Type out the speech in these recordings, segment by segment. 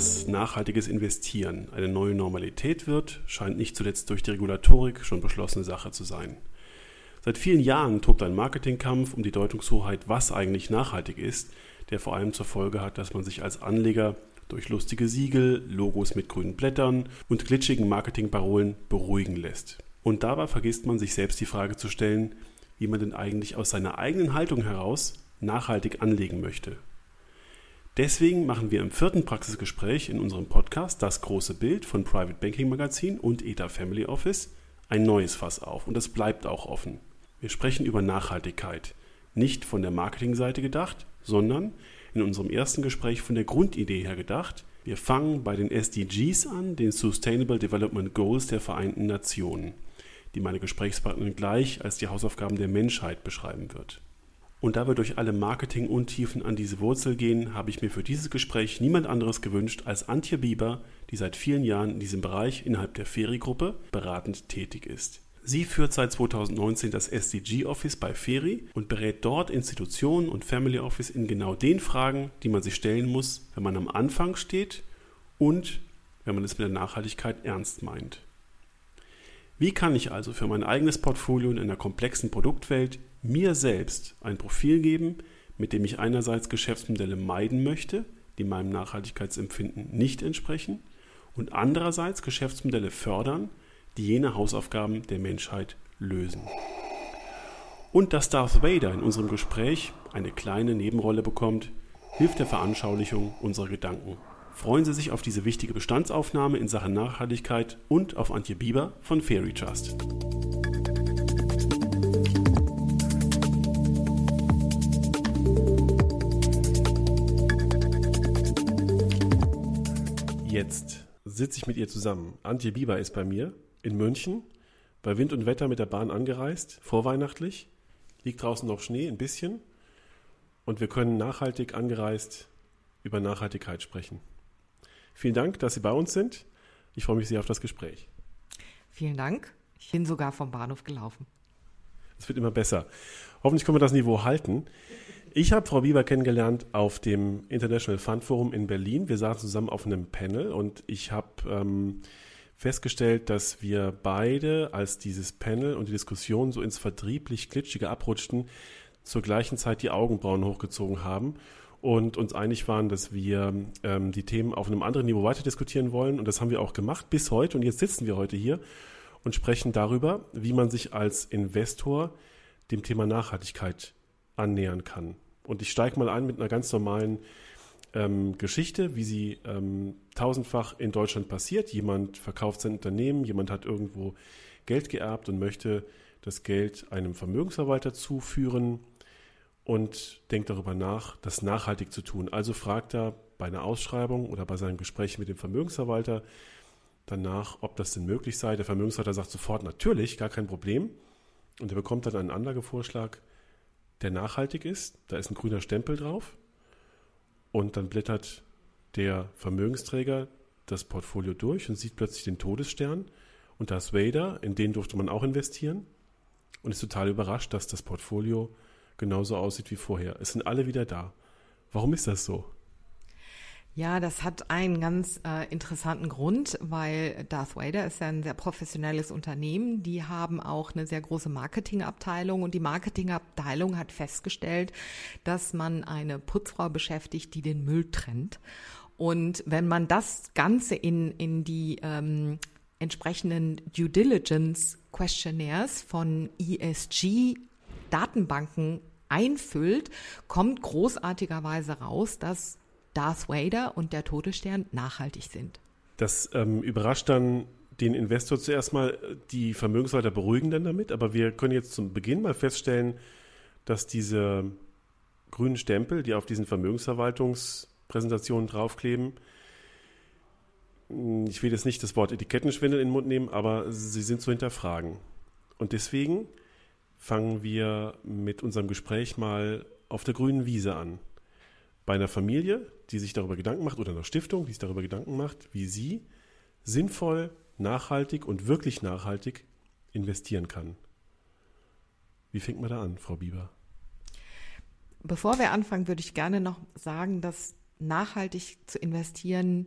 Dass nachhaltiges Investieren eine neue Normalität wird, scheint nicht zuletzt durch die Regulatorik schon beschlossene Sache zu sein. Seit vielen Jahren tobt ein Marketingkampf um die Deutungshoheit, was eigentlich nachhaltig ist, der vor allem zur Folge hat, dass man sich als Anleger durch lustige Siegel, Logos mit grünen Blättern und glitschigen Marketingparolen beruhigen lässt. Und dabei vergisst man sich selbst die Frage zu stellen, wie man denn eigentlich aus seiner eigenen Haltung heraus nachhaltig anlegen möchte. Deswegen machen wir im vierten Praxisgespräch in unserem Podcast Das große Bild von Private Banking Magazin und ETA Family Office ein neues Fass auf und es bleibt auch offen. Wir sprechen über Nachhaltigkeit, nicht von der Marketingseite gedacht, sondern in unserem ersten Gespräch von der Grundidee her gedacht. Wir fangen bei den SDGs an, den Sustainable Development Goals der Vereinten Nationen, die meine Gesprächspartnerin gleich als die Hausaufgaben der Menschheit beschreiben wird. Und da wir durch alle Marketing-Untiefen an diese Wurzel gehen, habe ich mir für dieses Gespräch niemand anderes gewünscht als Antje Bieber, die seit vielen Jahren in diesem Bereich innerhalb der Feri-Gruppe beratend tätig ist. Sie führt seit 2019 das SDG Office bei Feri und berät dort Institutionen und Family Office in genau den Fragen, die man sich stellen muss, wenn man am Anfang steht und wenn man es mit der Nachhaltigkeit ernst meint. Wie kann ich also für mein eigenes Portfolio in einer komplexen Produktwelt mir selbst ein Profil geben, mit dem ich einerseits Geschäftsmodelle meiden möchte, die meinem Nachhaltigkeitsempfinden nicht entsprechen, und andererseits Geschäftsmodelle fördern, die jene Hausaufgaben der Menschheit lösen. Und dass Darth Vader in unserem Gespräch eine kleine Nebenrolle bekommt, hilft der Veranschaulichung unserer Gedanken. Freuen Sie sich auf diese wichtige Bestandsaufnahme in Sachen Nachhaltigkeit und auf Antje Bieber von Fairy Trust. Jetzt sitze ich mit ihr zusammen. Antje Bieber ist bei mir in München, bei Wind und Wetter mit der Bahn angereist, vorweihnachtlich. Liegt draußen noch Schnee, ein bisschen. Und wir können nachhaltig angereist über Nachhaltigkeit sprechen. Vielen Dank, dass Sie bei uns sind. Ich freue mich sehr auf das Gespräch. Vielen Dank. Ich bin sogar vom Bahnhof gelaufen. Es wird immer besser. Hoffentlich können wir das Niveau halten. Ich habe Frau Bieber kennengelernt auf dem International Fund Forum in Berlin. Wir saßen zusammen auf einem Panel und ich habe ähm, festgestellt, dass wir beide, als dieses Panel und die Diskussion so ins vertrieblich Glitschige abrutschten, zur gleichen Zeit die Augenbrauen hochgezogen haben und uns einig waren, dass wir ähm, die Themen auf einem anderen Niveau weiter diskutieren wollen. Und das haben wir auch gemacht bis heute. Und jetzt sitzen wir heute hier und sprechen darüber, wie man sich als Investor dem Thema Nachhaltigkeit annähern kann. Und ich steige mal ein mit einer ganz normalen ähm, Geschichte, wie sie ähm, tausendfach in Deutschland passiert. Jemand verkauft sein Unternehmen, jemand hat irgendwo Geld geerbt und möchte das Geld einem Vermögensverwalter zuführen und denkt darüber nach, das nachhaltig zu tun. Also fragt er bei einer Ausschreibung oder bei seinem Gespräch mit dem Vermögensverwalter danach, ob das denn möglich sei. Der Vermögensverwalter sagt sofort, natürlich, gar kein Problem. Und er bekommt dann einen Anlagevorschlag, der nachhaltig ist. Da ist ein grüner Stempel drauf. Und dann blättert der Vermögensträger das Portfolio durch und sieht plötzlich den Todesstern. Und da ist Vader, in den durfte man auch investieren. Und ist total überrascht, dass das Portfolio genauso aussieht wie vorher. Es sind alle wieder da. Warum ist das so? Ja, das hat einen ganz äh, interessanten Grund, weil Darth Vader ist ja ein sehr professionelles Unternehmen. Die haben auch eine sehr große Marketingabteilung und die Marketingabteilung hat festgestellt, dass man eine Putzfrau beschäftigt, die den Müll trennt. Und wenn man das Ganze in, in die ähm, entsprechenden Due Diligence Questionnaires von ESG Datenbanken einfüllt, kommt großartigerweise raus, dass Darth Vader und der Todesstern nachhaltig sind. Das ähm, überrascht dann den Investor zuerst mal. Die Vermögensverwalter beruhigen dann damit, aber wir können jetzt zum Beginn mal feststellen, dass diese grünen Stempel, die auf diesen Vermögensverwaltungspräsentationen draufkleben, ich will jetzt nicht das Wort Etikettenschwindel in den Mund nehmen, aber sie sind zu hinterfragen. Und deswegen fangen wir mit unserem Gespräch mal auf der grünen Wiese an bei einer Familie, die sich darüber Gedanken macht, oder einer Stiftung, die sich darüber Gedanken macht, wie sie sinnvoll, nachhaltig und wirklich nachhaltig investieren kann. Wie fängt man da an, Frau Bieber? Bevor wir anfangen, würde ich gerne noch sagen, dass nachhaltig zu investieren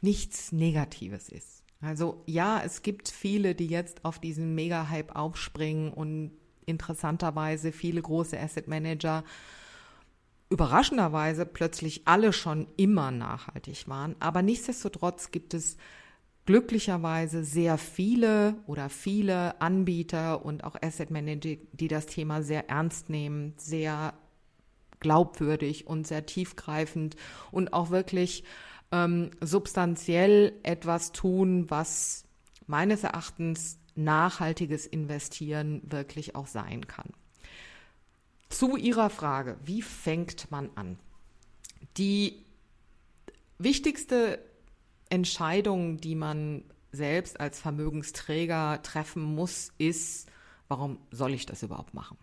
nichts Negatives ist. Also ja, es gibt viele, die jetzt auf diesen Mega-Hype aufspringen und interessanterweise viele große Asset Manager überraschenderweise plötzlich alle schon immer nachhaltig waren. Aber nichtsdestotrotz gibt es glücklicherweise sehr viele oder viele Anbieter und auch Asset Manager, die das Thema sehr ernst nehmen, sehr glaubwürdig und sehr tiefgreifend und auch wirklich ähm, substanziell etwas tun, was meines Erachtens nachhaltiges Investieren wirklich auch sein kann. Zu Ihrer Frage, wie fängt man an? Die wichtigste Entscheidung, die man selbst als Vermögensträger treffen muss, ist, warum soll ich das überhaupt machen?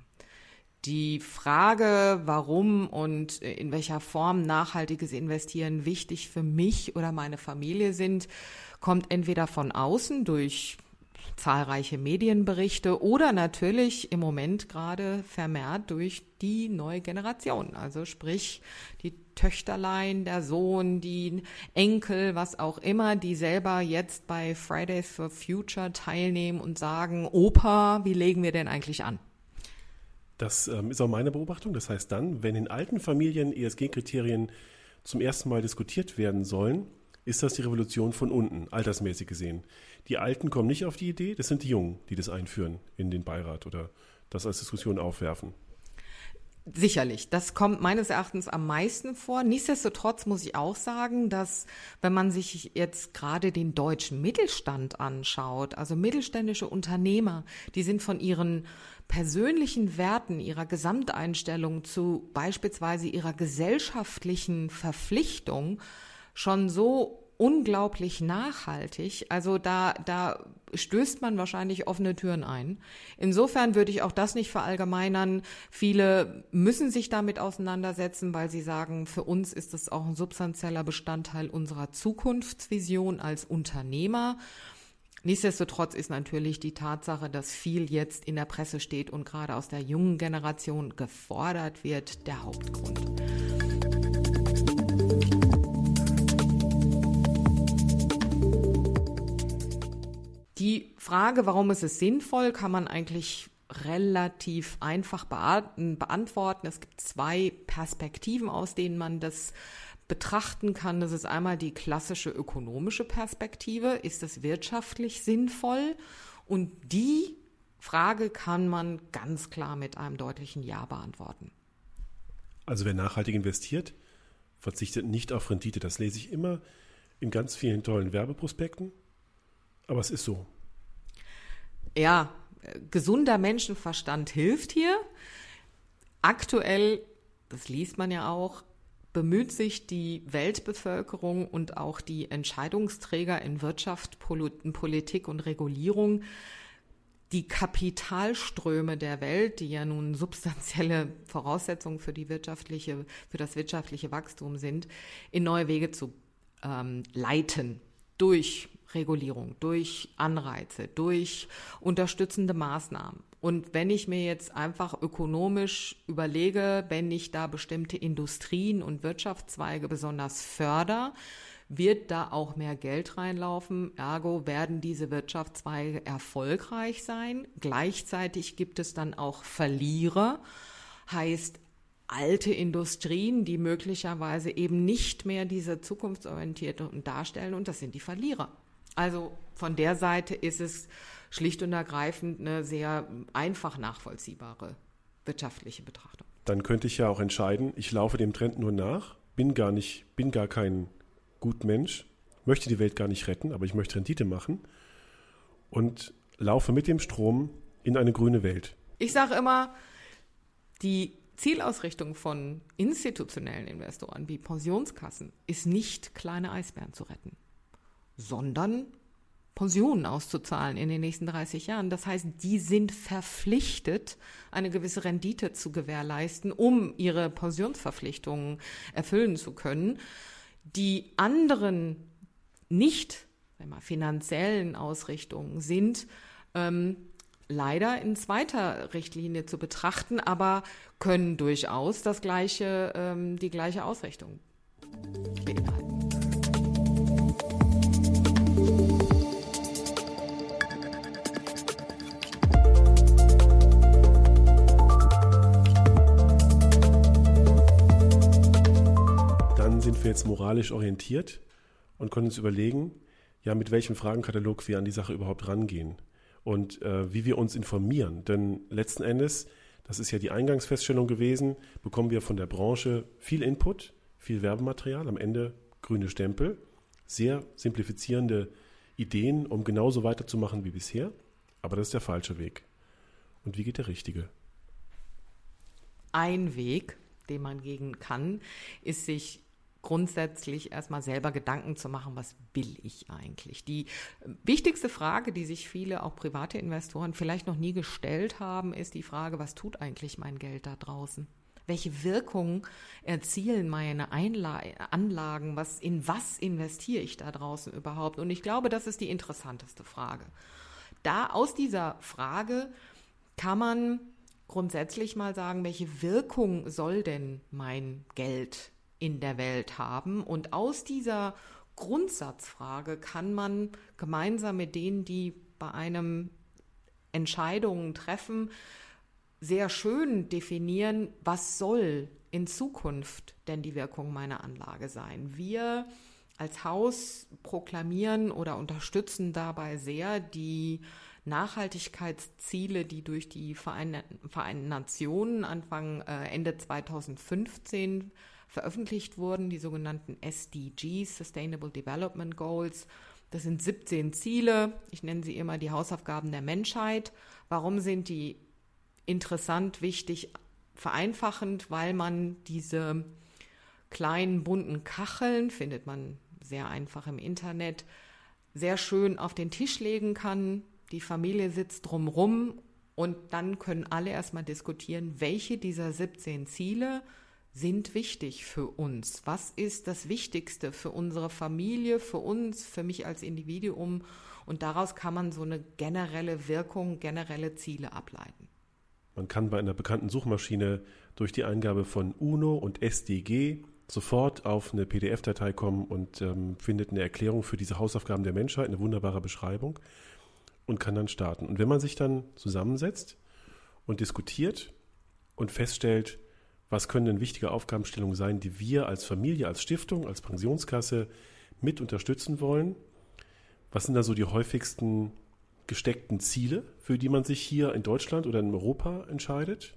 Die Frage, warum und in welcher Form nachhaltiges Investieren wichtig für mich oder meine Familie sind, kommt entweder von außen durch zahlreiche Medienberichte oder natürlich im Moment gerade vermehrt durch die neue Generation. Also sprich die Töchterlein, der Sohn, die Enkel, was auch immer, die selber jetzt bei Fridays for Future teilnehmen und sagen, Opa, wie legen wir denn eigentlich an? Das ähm, ist auch meine Beobachtung. Das heißt dann, wenn in alten Familien ESG-Kriterien zum ersten Mal diskutiert werden sollen, ist das die Revolution von unten, altersmäßig gesehen. Die Alten kommen nicht auf die Idee, das sind die Jungen, die das einführen in den Beirat oder das als Diskussion aufwerfen. Sicherlich, das kommt meines Erachtens am meisten vor. Nichtsdestotrotz muss ich auch sagen, dass wenn man sich jetzt gerade den deutschen Mittelstand anschaut, also mittelständische Unternehmer, die sind von ihren persönlichen Werten, ihrer Gesamteinstellung zu beispielsweise ihrer gesellschaftlichen Verpflichtung schon so unglaublich nachhaltig. Also da, da stößt man wahrscheinlich offene Türen ein. Insofern würde ich auch das nicht verallgemeinern. Viele müssen sich damit auseinandersetzen, weil sie sagen, für uns ist das auch ein substanzieller Bestandteil unserer Zukunftsvision als Unternehmer. Nichtsdestotrotz ist natürlich die Tatsache, dass viel jetzt in der Presse steht und gerade aus der jungen Generation gefordert wird, der Hauptgrund. Die Frage, warum ist es sinnvoll, kann man eigentlich relativ einfach beantworten. Es gibt zwei Perspektiven, aus denen man das betrachten kann. Das ist einmal die klassische ökonomische Perspektive. Ist es wirtschaftlich sinnvoll? Und die Frage kann man ganz klar mit einem deutlichen Ja beantworten. Also wer nachhaltig investiert, verzichtet nicht auf Rendite. Das lese ich immer in ganz vielen tollen Werbeprospekten. Aber es ist so. Ja, gesunder Menschenverstand hilft hier. Aktuell, das liest man ja auch, bemüht sich die Weltbevölkerung und auch die Entscheidungsträger in Wirtschaft, Politik und Regulierung, die Kapitalströme der Welt, die ja nun substanzielle Voraussetzungen für die wirtschaftliche, für das wirtschaftliche Wachstum sind, in neue Wege zu ähm, leiten durch Regulierung, durch Anreize, durch unterstützende Maßnahmen. Und wenn ich mir jetzt einfach ökonomisch überlege, wenn ich da bestimmte Industrien und Wirtschaftszweige besonders förder, wird da auch mehr Geld reinlaufen. Ergo werden diese Wirtschaftszweige erfolgreich sein. Gleichzeitig gibt es dann auch Verlierer, heißt alte Industrien, die möglicherweise eben nicht mehr diese zukunftsorientierte darstellen und das sind die Verlierer. Also von der Seite ist es schlicht und ergreifend eine sehr einfach nachvollziehbare wirtschaftliche Betrachtung. Dann könnte ich ja auch entscheiden, ich laufe dem Trend nur nach, bin gar nicht, bin gar kein gut Mensch, möchte die Welt gar nicht retten, aber ich möchte Rendite machen und laufe mit dem Strom in eine grüne Welt. Ich sage immer, die Zielausrichtung von institutionellen Investoren wie Pensionskassen ist nicht kleine Eisbären zu retten sondern Pensionen auszuzahlen in den nächsten 30 Jahren. Das heißt, die sind verpflichtet, eine gewisse Rendite zu gewährleisten, um ihre Pensionsverpflichtungen erfüllen zu können. Die anderen nicht mal, finanziellen Ausrichtungen sind ähm, leider in zweiter Richtlinie zu betrachten, aber können durchaus das gleiche, ähm, die gleiche Ausrichtung beinhalten. Jetzt moralisch orientiert und können uns überlegen, ja, mit welchem Fragenkatalog wir an die Sache überhaupt rangehen und äh, wie wir uns informieren. Denn letzten Endes, das ist ja die Eingangsfeststellung gewesen, bekommen wir von der Branche viel Input, viel Werbematerial, am Ende grüne Stempel, sehr simplifizierende Ideen, um genauso weiterzumachen wie bisher. Aber das ist der falsche Weg. Und wie geht der richtige? Ein Weg, den man gehen kann, ist sich grundsätzlich erstmal selber Gedanken zu machen, was will ich eigentlich? Die wichtigste Frage, die sich viele, auch private Investoren, vielleicht noch nie gestellt haben, ist die Frage, was tut eigentlich mein Geld da draußen? Welche Wirkung erzielen meine Einla Anlagen? Was, in was investiere ich da draußen überhaupt? Und ich glaube, das ist die interessanteste Frage. Da aus dieser Frage kann man grundsätzlich mal sagen, welche Wirkung soll denn mein Geld in der Welt haben. Und aus dieser Grundsatzfrage kann man gemeinsam mit denen, die bei einem Entscheidungen treffen, sehr schön definieren, was soll in Zukunft denn die Wirkung meiner Anlage sein. Wir als Haus proklamieren oder unterstützen dabei sehr die Nachhaltigkeitsziele, die durch die Vereinten Nationen Anfang äh, Ende 2015 veröffentlicht wurden, die sogenannten SDGs, Sustainable Development Goals. Das sind 17 Ziele. Ich nenne sie immer die Hausaufgaben der Menschheit. Warum sind die interessant, wichtig, vereinfachend? Weil man diese kleinen bunten Kacheln, findet man sehr einfach im Internet, sehr schön auf den Tisch legen kann. Die Familie sitzt drumrum und dann können alle erstmal diskutieren, welche dieser 17 Ziele sind wichtig für uns? Was ist das Wichtigste für unsere Familie, für uns, für mich als Individuum? Und daraus kann man so eine generelle Wirkung, generelle Ziele ableiten. Man kann bei einer bekannten Suchmaschine durch die Eingabe von UNO und SDG sofort auf eine PDF-Datei kommen und ähm, findet eine Erklärung für diese Hausaufgaben der Menschheit, eine wunderbare Beschreibung und kann dann starten. Und wenn man sich dann zusammensetzt und diskutiert und feststellt, was können denn wichtige Aufgabenstellungen sein, die wir als Familie, als Stiftung, als Pensionskasse mit unterstützen wollen? Was sind da so die häufigsten gesteckten Ziele, für die man sich hier in Deutschland oder in Europa entscheidet?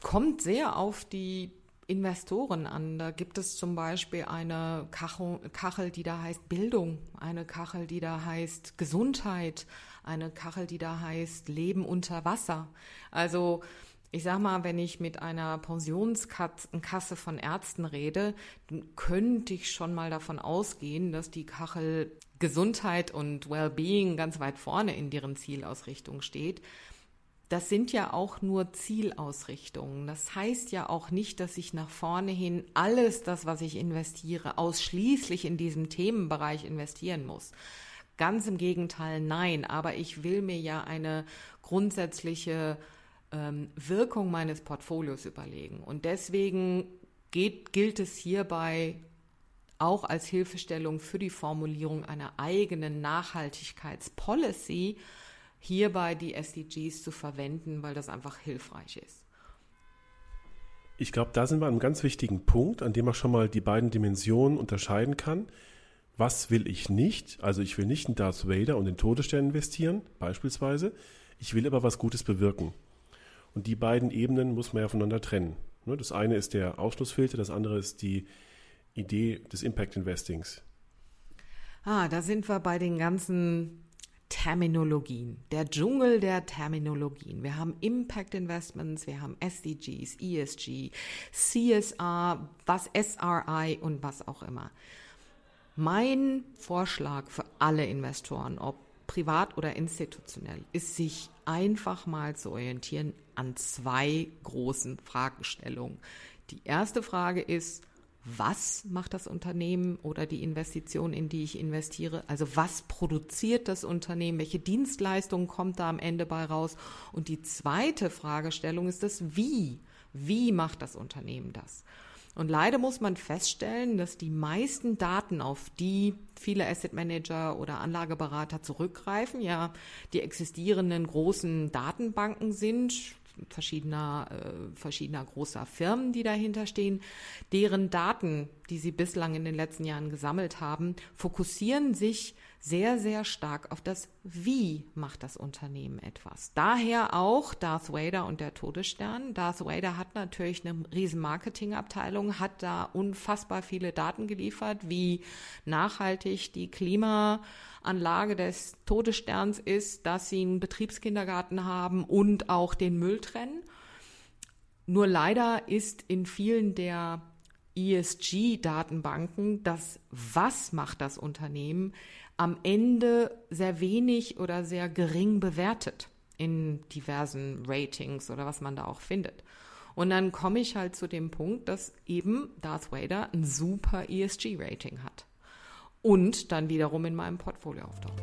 Kommt sehr auf die Investoren an. Da gibt es zum Beispiel eine Kachel, Kachel, die da heißt Bildung, eine Kachel, die da heißt Gesundheit, eine Kachel, die da heißt Leben unter Wasser. Also ich sag mal, wenn ich mit einer Pensionskasse von Ärzten rede, dann könnte ich schon mal davon ausgehen, dass die Kachel Gesundheit und Wellbeing ganz weit vorne in deren Zielausrichtung steht. Das sind ja auch nur Zielausrichtungen. Das heißt ja auch nicht, dass ich nach vorne hin alles das, was ich investiere, ausschließlich in diesem Themenbereich investieren muss. Ganz im Gegenteil, nein. Aber ich will mir ja eine grundsätzliche ähm, Wirkung meines Portfolios überlegen. Und deswegen geht, gilt es hierbei auch als Hilfestellung für die Formulierung einer eigenen Nachhaltigkeitspolicy, hierbei die SDGs zu verwenden, weil das einfach hilfreich ist. Ich glaube, da sind wir an einem ganz wichtigen Punkt, an dem man schon mal die beiden Dimensionen unterscheiden kann. Was will ich nicht? Also ich will nicht in Darth Vader und in Todesstern investieren, beispielsweise. Ich will aber was Gutes bewirken. Und die beiden Ebenen muss man ja voneinander trennen. Ne, das eine ist der Ausschlussfilter, das andere ist die Idee des Impact Investings. Ah, da sind wir bei den ganzen Terminologien, der Dschungel der Terminologien. Wir haben Impact Investments, wir haben SDGs, ESG, CSR, was SRI und was auch immer. Mein Vorschlag für alle Investoren, ob privat oder institutionell, ist sich einfach mal zu orientieren an zwei großen Fragestellungen. Die erste Frage ist, was macht das Unternehmen oder die Investition, in die ich investiere? Also was produziert das Unternehmen? Welche Dienstleistungen kommt da am Ende bei raus? Und die zweite Fragestellung ist das Wie. Wie macht das Unternehmen das? Und leider muss man feststellen, dass die meisten Daten, auf die viele Asset Manager oder Anlageberater zurückgreifen, ja die existierenden großen Datenbanken sind. verschiedener, äh, verschiedener großer Firmen, die dahinter stehen. Deren Daten, die sie bislang in den letzten Jahren gesammelt haben, fokussieren sich sehr, sehr stark auf das Wie macht das Unternehmen etwas. Daher auch Darth Vader und der Todesstern. Darth Vader hat natürlich eine riesen Marketingabteilung, hat da unfassbar viele Daten geliefert, wie nachhaltig die Klimaanlage des Todessterns ist, dass sie einen Betriebskindergarten haben und auch den Müll trennen. Nur leider ist in vielen der ESG-Datenbanken das Was macht das Unternehmen am Ende sehr wenig oder sehr gering bewertet in diversen Ratings oder was man da auch findet. Und dann komme ich halt zu dem Punkt, dass eben Darth Vader ein super ESG-Rating hat und dann wiederum in meinem Portfolio auftaucht.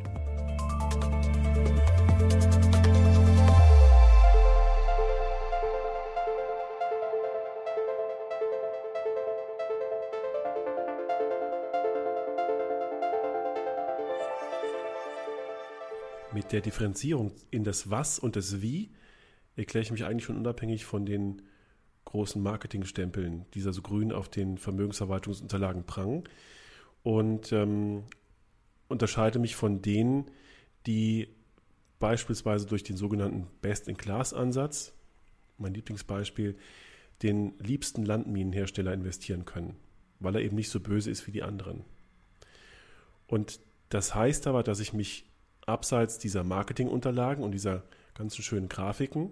Mit der Differenzierung in das Was und das Wie erkläre ich mich eigentlich schon unabhängig von den großen Marketingstempeln, die da so grün auf den Vermögensverwaltungsunterlagen prangen und ähm, unterscheide mich von denen, die beispielsweise durch den sogenannten Best-in-Class-Ansatz, mein Lieblingsbeispiel, den liebsten Landminenhersteller investieren können, weil er eben nicht so böse ist wie die anderen. Und das heißt aber, dass ich mich abseits dieser Marketingunterlagen und dieser ganzen schönen Grafiken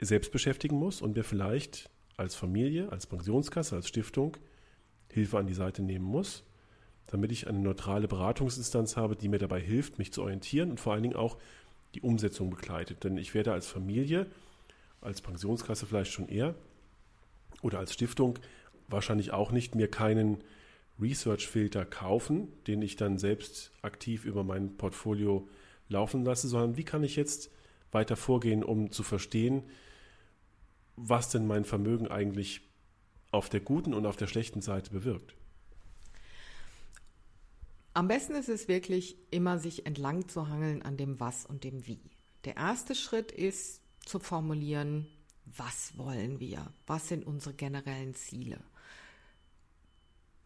selbst beschäftigen muss und mir vielleicht als Familie, als Pensionskasse, als Stiftung Hilfe an die Seite nehmen muss, damit ich eine neutrale Beratungsinstanz habe, die mir dabei hilft, mich zu orientieren und vor allen Dingen auch die Umsetzung begleitet. Denn ich werde als Familie, als Pensionskasse vielleicht schon eher oder als Stiftung wahrscheinlich auch nicht mir keinen Research-Filter kaufen, den ich dann selbst aktiv über mein Portfolio laufen lasse, sondern wie kann ich jetzt weiter vorgehen, um zu verstehen, was denn mein Vermögen eigentlich auf der guten und auf der schlechten Seite bewirkt. Am besten ist es wirklich immer, sich entlang zu hangeln an dem Was und dem Wie. Der erste Schritt ist zu formulieren, was wollen wir? Was sind unsere generellen Ziele?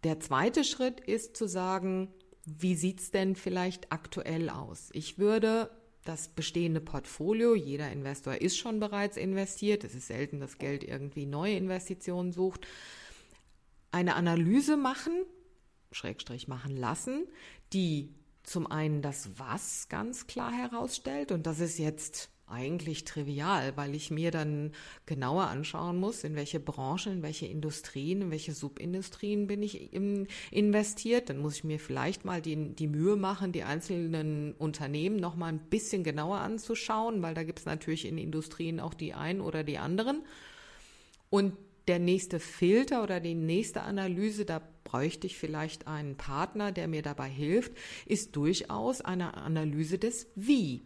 Der zweite Schritt ist zu sagen, wie sieht es denn vielleicht aktuell aus? Ich würde das bestehende Portfolio, jeder Investor ist schon bereits investiert, es ist selten, dass Geld irgendwie neue Investitionen sucht, eine Analyse machen, Schrägstrich machen lassen, die zum einen das Was ganz klar herausstellt und das ist jetzt eigentlich trivial, weil ich mir dann genauer anschauen muss, in welche Branchen, in welche Industrien, in welche Subindustrien bin ich investiert. Dann muss ich mir vielleicht mal die, die Mühe machen, die einzelnen Unternehmen noch mal ein bisschen genauer anzuschauen, weil da gibt es natürlich in Industrien auch die einen oder die anderen. Und der nächste Filter oder die nächste Analyse, da bräuchte ich vielleicht einen Partner, der mir dabei hilft, ist durchaus eine Analyse des Wie.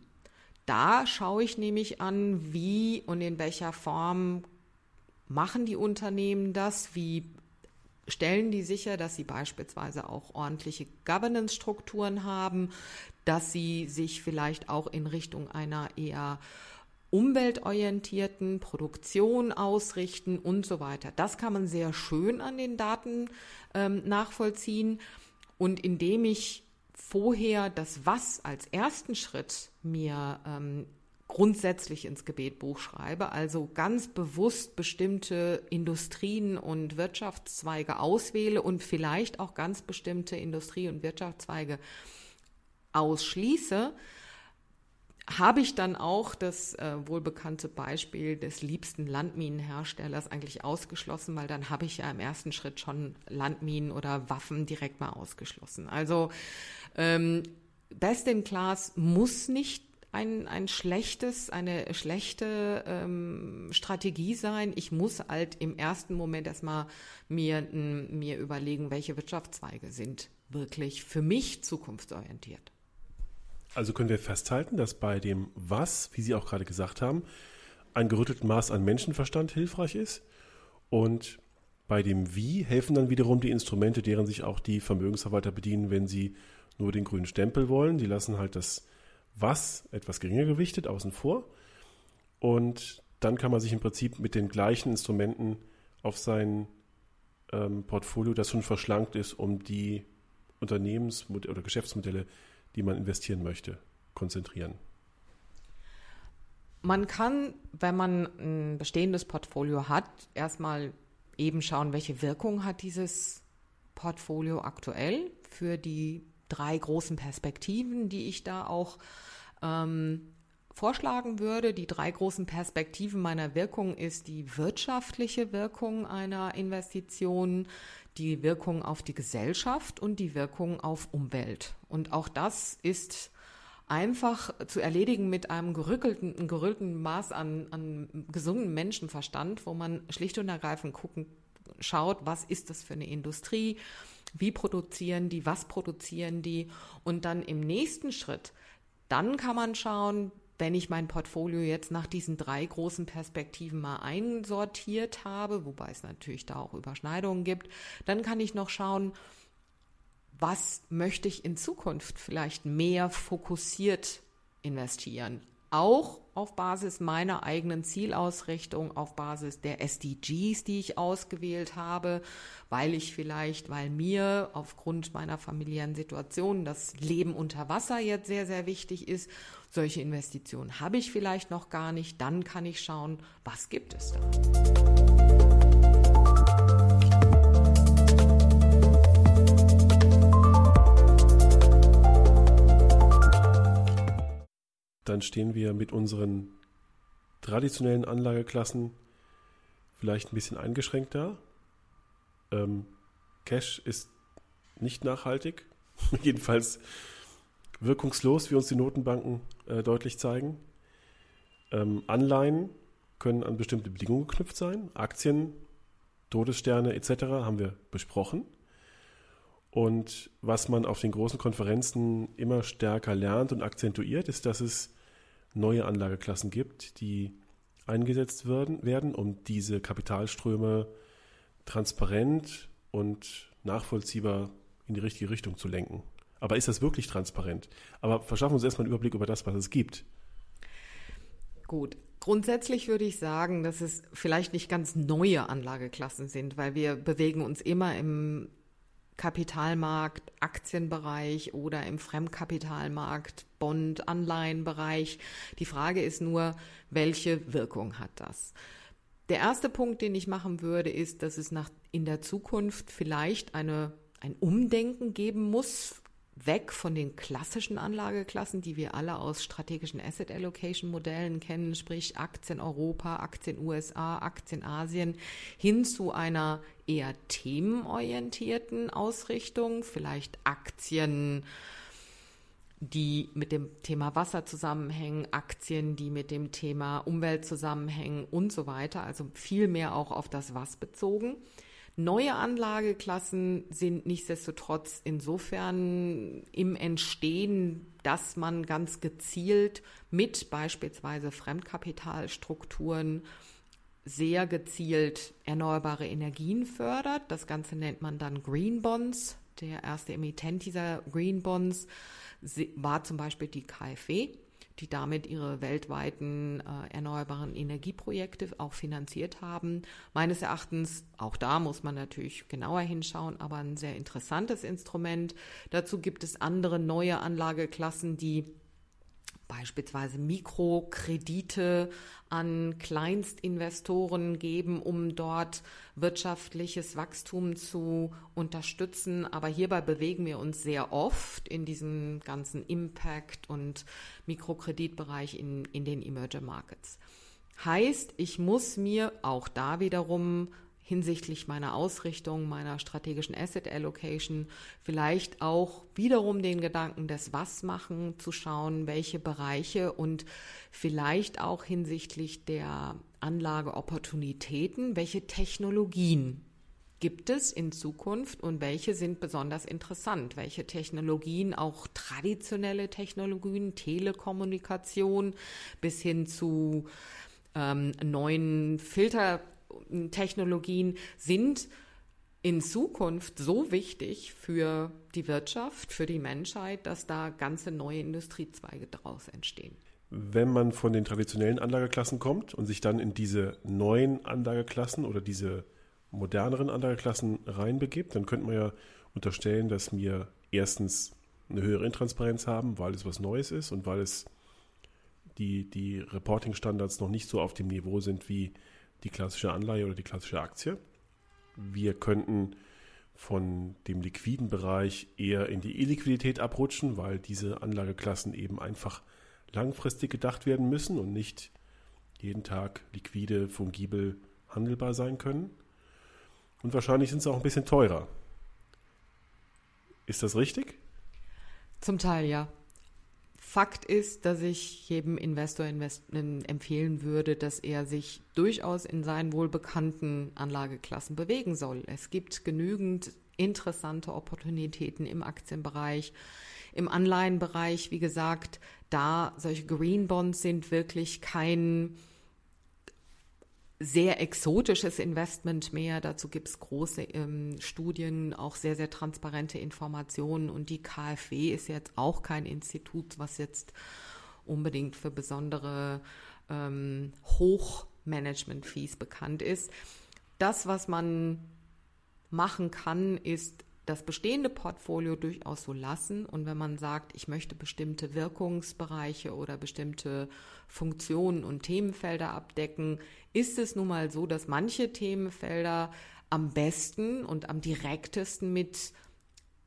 Da schaue ich nämlich an, wie und in welcher Form machen die Unternehmen das, wie stellen die sicher, dass sie beispielsweise auch ordentliche Governance-Strukturen haben, dass sie sich vielleicht auch in Richtung einer eher umweltorientierten Produktion ausrichten und so weiter. Das kann man sehr schön an den Daten ähm, nachvollziehen. Und indem ich vorher das Was als ersten Schritt mir ähm, grundsätzlich ins Gebetbuch schreibe, also ganz bewusst bestimmte Industrien und Wirtschaftszweige auswähle und vielleicht auch ganz bestimmte Industrie- und Wirtschaftszweige ausschließe, habe ich dann auch das äh, wohlbekannte Beispiel des liebsten Landminenherstellers eigentlich ausgeschlossen, weil dann habe ich ja im ersten Schritt schon Landminen oder Waffen direkt mal ausgeschlossen. Also ähm, Best in Class muss nicht ein, ein schlechtes, eine schlechte ähm, Strategie sein. Ich muss halt im ersten Moment erstmal mir, mir überlegen, welche Wirtschaftszweige sind wirklich für mich zukunftsorientiert. Also können wir festhalten, dass bei dem Was, wie Sie auch gerade gesagt haben, ein gerütteltes Maß an Menschenverstand hilfreich ist und bei dem Wie helfen dann wiederum die Instrumente, deren sich auch die Vermögensverwalter bedienen, wenn sie nur den grünen Stempel wollen. Die lassen halt das Was etwas geringer gewichtet außen vor. Und dann kann man sich im Prinzip mit den gleichen Instrumenten auf sein ähm, Portfolio, das schon verschlankt ist, um die Unternehmensmodelle oder Geschäftsmodelle, die man investieren möchte, konzentrieren. Man kann, wenn man ein bestehendes Portfolio hat, erstmal eben schauen, welche Wirkung hat dieses Portfolio aktuell für die drei großen Perspektiven, die ich da auch ähm, vorschlagen würde. Die drei großen Perspektiven meiner Wirkung ist die wirtschaftliche Wirkung einer Investition, die Wirkung auf die Gesellschaft und die Wirkung auf Umwelt. Und auch das ist einfach zu erledigen mit einem gerückelten, gerückelten Maß an, an gesungenen Menschenverstand, wo man schlicht und ergreifend gucken, schaut, was ist das für eine Industrie, wie produzieren die, was produzieren die und dann im nächsten Schritt, dann kann man schauen, wenn ich mein Portfolio jetzt nach diesen drei großen Perspektiven mal einsortiert habe, wobei es natürlich da auch Überschneidungen gibt, dann kann ich noch schauen, was möchte ich in Zukunft vielleicht mehr fokussiert investieren. Auch auf Basis meiner eigenen Zielausrichtung, auf Basis der SDGs, die ich ausgewählt habe, weil ich vielleicht, weil mir aufgrund meiner familiären Situation das Leben unter Wasser jetzt sehr, sehr wichtig ist. Solche Investitionen habe ich vielleicht noch gar nicht. Dann kann ich schauen, was gibt es da. Dann stehen wir mit unseren traditionellen Anlageklassen vielleicht ein bisschen eingeschränkt da. Ähm, Cash ist nicht nachhaltig, jedenfalls wirkungslos, wie uns die Notenbanken äh, deutlich zeigen. Ähm, Anleihen können an bestimmte Bedingungen geknüpft sein. Aktien, Todessterne etc. haben wir besprochen. Und was man auf den großen Konferenzen immer stärker lernt und akzentuiert, ist, dass es neue Anlageklassen gibt, die eingesetzt werden, werden um diese Kapitalströme transparent und nachvollziehbar in die richtige Richtung zu lenken. Aber ist das wirklich transparent? Aber verschaffen wir uns erstmal einen Überblick über das, was es gibt. Gut. Grundsätzlich würde ich sagen, dass es vielleicht nicht ganz neue Anlageklassen sind, weil wir bewegen uns immer im Kapitalmarkt, Aktienbereich oder im Fremdkapitalmarkt, Bond, Anleihenbereich. Die Frage ist nur, welche Wirkung hat das? Der erste Punkt, den ich machen würde, ist, dass es nach, in der Zukunft vielleicht eine, ein Umdenken geben muss weg von den klassischen Anlageklassen, die wir alle aus strategischen Asset Allocation Modellen kennen, sprich Aktien Europa, Aktien USA, Aktien Asien, hin zu einer eher themenorientierten Ausrichtung, vielleicht Aktien, die mit dem Thema Wasser zusammenhängen, Aktien, die mit dem Thema Umwelt zusammenhängen und so weiter, also viel mehr auch auf das Was bezogen. Neue Anlageklassen sind nichtsdestotrotz insofern im Entstehen, dass man ganz gezielt mit beispielsweise Fremdkapitalstrukturen sehr gezielt erneuerbare Energien fördert. Das Ganze nennt man dann Green Bonds. Der erste Emittent dieser Green Bonds war zum Beispiel die KfW die damit ihre weltweiten äh, erneuerbaren Energieprojekte auch finanziert haben. Meines Erachtens, auch da muss man natürlich genauer hinschauen, aber ein sehr interessantes Instrument. Dazu gibt es andere neue Anlageklassen, die beispielsweise Mikrokredite an Kleinstinvestoren geben, um dort wirtschaftliches Wachstum zu unterstützen. Aber hierbei bewegen wir uns sehr oft in diesem ganzen Impact- und Mikrokreditbereich in, in den Emerging Markets. Heißt, ich muss mir auch da wiederum hinsichtlich meiner Ausrichtung, meiner strategischen Asset Allocation, vielleicht auch wiederum den Gedanken des Was machen, zu schauen, welche Bereiche und vielleicht auch hinsichtlich der Anlageopportunitäten, welche Technologien gibt es in Zukunft und welche sind besonders interessant? Welche Technologien, auch traditionelle Technologien, Telekommunikation bis hin zu ähm, neuen Filter Technologien sind in Zukunft so wichtig für die Wirtschaft, für die Menschheit, dass da ganze neue Industriezweige daraus entstehen. wenn man von den traditionellen Anlageklassen kommt und sich dann in diese neuen Anlageklassen oder diese moderneren Anlageklassen reinbegibt, dann könnte man ja unterstellen, dass wir erstens eine höhere Intransparenz haben, weil es was Neues ist und weil es die, die Reporting-Standards noch nicht so auf dem Niveau sind wie die klassische Anleihe oder die klassische Aktie. Wir könnten von dem liquiden Bereich eher in die Illiquidität abrutschen, weil diese Anlageklassen eben einfach langfristig gedacht werden müssen und nicht jeden Tag liquide, fungibel handelbar sein können. Und wahrscheinlich sind sie auch ein bisschen teurer. Ist das richtig? Zum Teil ja. Fakt ist, dass ich jedem Investor invest empfehlen würde, dass er sich durchaus in seinen wohlbekannten Anlageklassen bewegen soll. Es gibt genügend interessante Opportunitäten im Aktienbereich, im Anleihenbereich. Wie gesagt, da solche Green Bonds sind wirklich kein sehr exotisches Investment mehr. Dazu gibt es große ähm, Studien, auch sehr, sehr transparente Informationen. Und die KfW ist jetzt auch kein Institut, was jetzt unbedingt für besondere ähm, Hochmanagement-Fees bekannt ist. Das, was man machen kann, ist das bestehende Portfolio durchaus so lassen. Und wenn man sagt, ich möchte bestimmte Wirkungsbereiche oder bestimmte Funktionen und Themenfelder abdecken, ist es nun mal so, dass manche Themenfelder am besten und am direktesten mit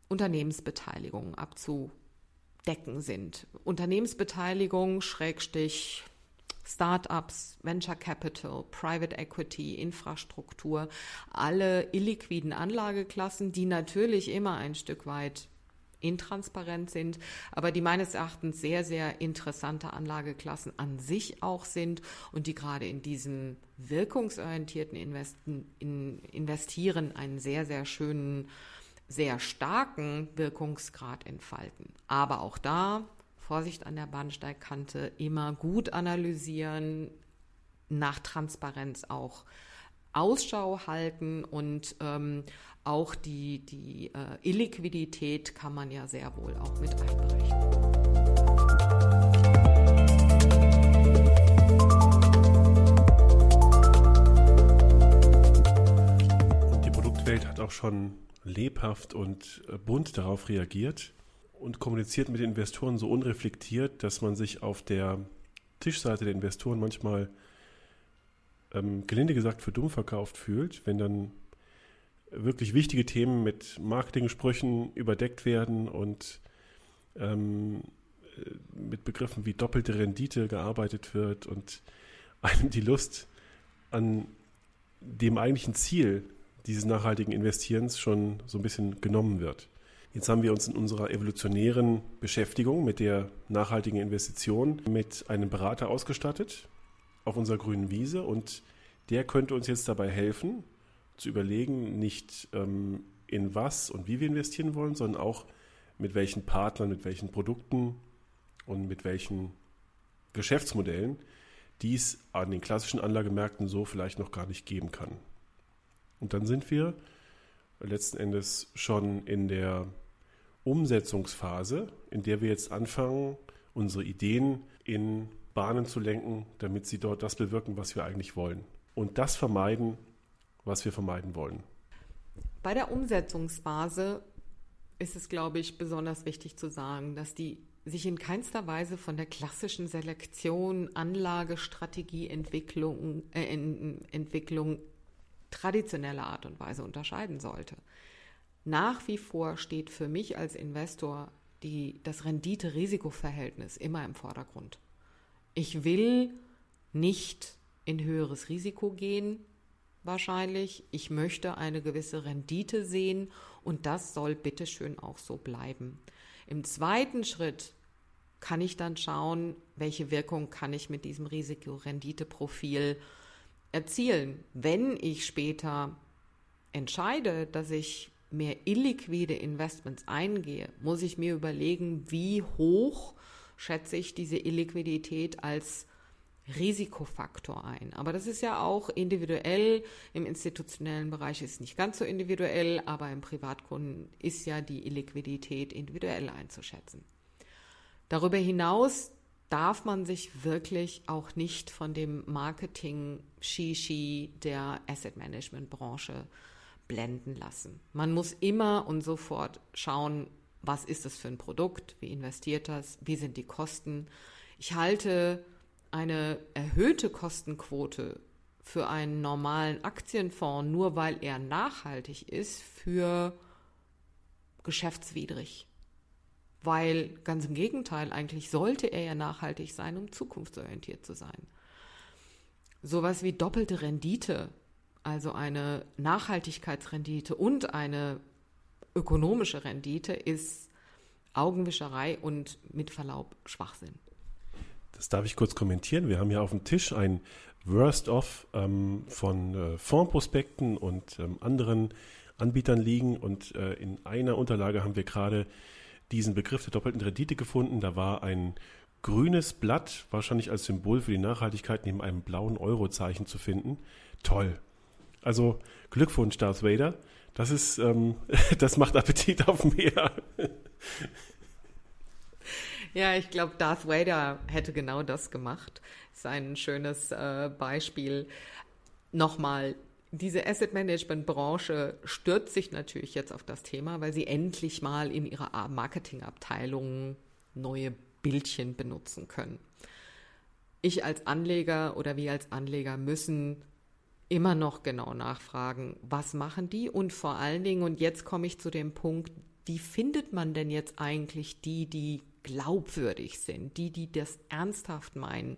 Unternehmensbeteiligung abzudecken sind. Unternehmensbeteiligung, Schrägstich, Startups, Venture Capital, Private Equity, Infrastruktur, alle illiquiden Anlageklassen, die natürlich immer ein Stück weit intransparent sind, aber die meines Erachtens sehr, sehr interessante Anlageklassen an sich auch sind und die gerade in diesen wirkungsorientierten Investen, in, Investieren einen sehr, sehr schönen, sehr starken Wirkungsgrad entfalten. Aber auch da Vorsicht an der Bahnsteigkante, immer gut analysieren, nach Transparenz auch Ausschau halten und ähm, auch die, die äh, Illiquidität kann man ja sehr wohl auch mit einberechnen. Und die Produktwelt hat auch schon lebhaft und äh, bunt darauf reagiert und kommuniziert mit den Investoren so unreflektiert, dass man sich auf der Tischseite der Investoren manchmal ähm, gelinde gesagt für dumm verkauft fühlt, wenn dann wirklich wichtige Themen mit Marketingsprüchen überdeckt werden und ähm, äh, mit Begriffen wie doppelte Rendite gearbeitet wird und einem die Lust an dem eigentlichen Ziel dieses nachhaltigen Investierens schon so ein bisschen genommen wird. Jetzt haben wir uns in unserer evolutionären Beschäftigung mit der nachhaltigen Investition mit einem Berater ausgestattet auf unserer grünen Wiese und der könnte uns jetzt dabei helfen, zu überlegen, nicht ähm, in was und wie wir investieren wollen, sondern auch mit welchen Partnern, mit welchen Produkten und mit welchen Geschäftsmodellen dies an den klassischen Anlagemärkten so vielleicht noch gar nicht geben kann. Und dann sind wir letzten Endes schon in der Umsetzungsphase, in der wir jetzt anfangen, unsere Ideen in Bahnen zu lenken, damit sie dort das bewirken, was wir eigentlich wollen. Und das vermeiden, was wir vermeiden wollen. Bei der Umsetzungsphase ist es, glaube ich, besonders wichtig zu sagen, dass die sich in keinster Weise von der klassischen Selektion, Anlage, Strategie, Entwicklung, äh, Entwicklung traditioneller Art und Weise unterscheiden sollte. Nach wie vor steht für mich als Investor die, das Rendite-Risiko-Verhältnis immer im Vordergrund. Ich will nicht in höheres Risiko gehen, wahrscheinlich. Ich möchte eine gewisse Rendite sehen und das soll bitteschön auch so bleiben. Im zweiten Schritt kann ich dann schauen, welche Wirkung kann ich mit diesem Risiko-Rendite-Profil erzielen. Wenn ich später entscheide, dass ich mehr illiquide Investments eingehe, muss ich mir überlegen, wie hoch schätze ich diese Illiquidität als Risikofaktor ein. Aber das ist ja auch individuell. Im institutionellen Bereich ist es nicht ganz so individuell, aber im Privatkunden ist ja die Illiquidität individuell einzuschätzen. Darüber hinaus darf man sich wirklich auch nicht von dem Marketing-Shishi der Asset Management Branche blenden lassen. Man muss immer und sofort schauen, was ist das für ein Produkt, wie investiert das, wie sind die Kosten. Ich halte eine erhöhte Kostenquote für einen normalen Aktienfonds, nur weil er nachhaltig ist, für geschäftswidrig. Weil ganz im Gegenteil, eigentlich sollte er ja nachhaltig sein, um zukunftsorientiert zu sein. Sowas wie doppelte Rendite, also eine Nachhaltigkeitsrendite und eine ökonomische Rendite, ist Augenwischerei und mit Verlaub Schwachsinn. Das darf ich kurz kommentieren. Wir haben hier auf dem Tisch ein Worst-of ähm, von äh, Fondsprospekten und ähm, anderen Anbietern liegen und äh, in einer Unterlage haben wir gerade diesen Begriff der doppelten Rendite gefunden. Da war ein grünes Blatt, wahrscheinlich als Symbol für die Nachhaltigkeit, neben einem blauen Eurozeichen zu finden. Toll. Also Glückwunsch, Darth Vader. Das ist, ähm, das macht Appetit auf mehr. Ja, ich glaube, Darth Vader hätte genau das gemacht. Ist ein schönes äh, Beispiel. Nochmal, diese Asset Management Branche stürzt sich natürlich jetzt auf das Thema, weil sie endlich mal in ihrer Marketingabteilung neue Bildchen benutzen können. Ich als Anleger oder wir als Anleger müssen immer noch genau nachfragen, was machen die und vor allen Dingen, und jetzt komme ich zu dem Punkt, wie findet man denn jetzt eigentlich die, die glaubwürdig sind, die, die das ernsthaft meinen?